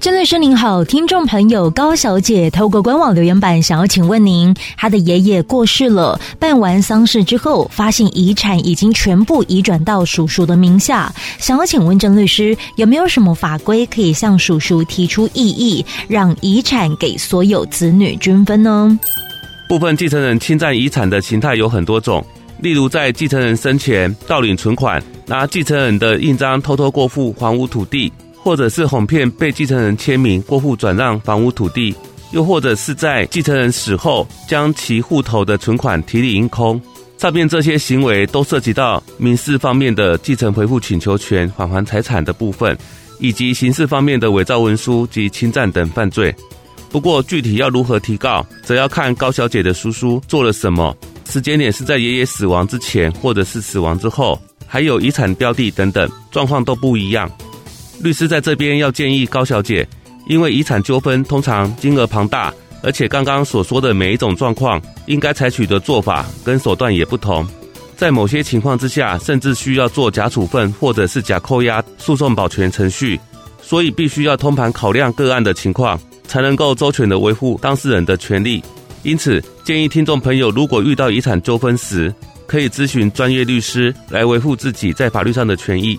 郑律师您好，听众朋友高小姐透过官网留言板想要请问您，她的爷爷过世了，办完丧事之后，发现遗产已经全部移转到叔叔的名下，想要请问郑律师，有没有什么法规可以向叔叔提出异议，让遗产给所有子女均分呢？部分继承人侵占遗产的形态有很多种，例如在继承人生前盗领存款，拿继承人的印章偷偷过户还屋土地。或者是哄骗被继承人签名过户转让房屋土地，又或者是在继承人死后将其户头的存款提领一空，上面这些行为都涉及到民事方面的继承回复请求权、返还财产的部分，以及刑事方面的伪造文书及侵占等犯罪。不过具体要如何提告，则要看高小姐的叔叔做了什么，时间点是在爷爷死亡之前，或者是死亡之后，还有遗产标的等等，状况都不一样。律师在这边要建议高小姐，因为遗产纠纷通常金额庞大，而且刚刚所说的每一种状况，应该采取的做法跟手段也不同，在某些情况之下，甚至需要做假处分或者是假扣押诉讼保全程序，所以必须要通盘考量个案的情况，才能够周全的维护当事人的权利。因此，建议听众朋友如果遇到遗产纠纷时，可以咨询专业律师来维护自己在法律上的权益。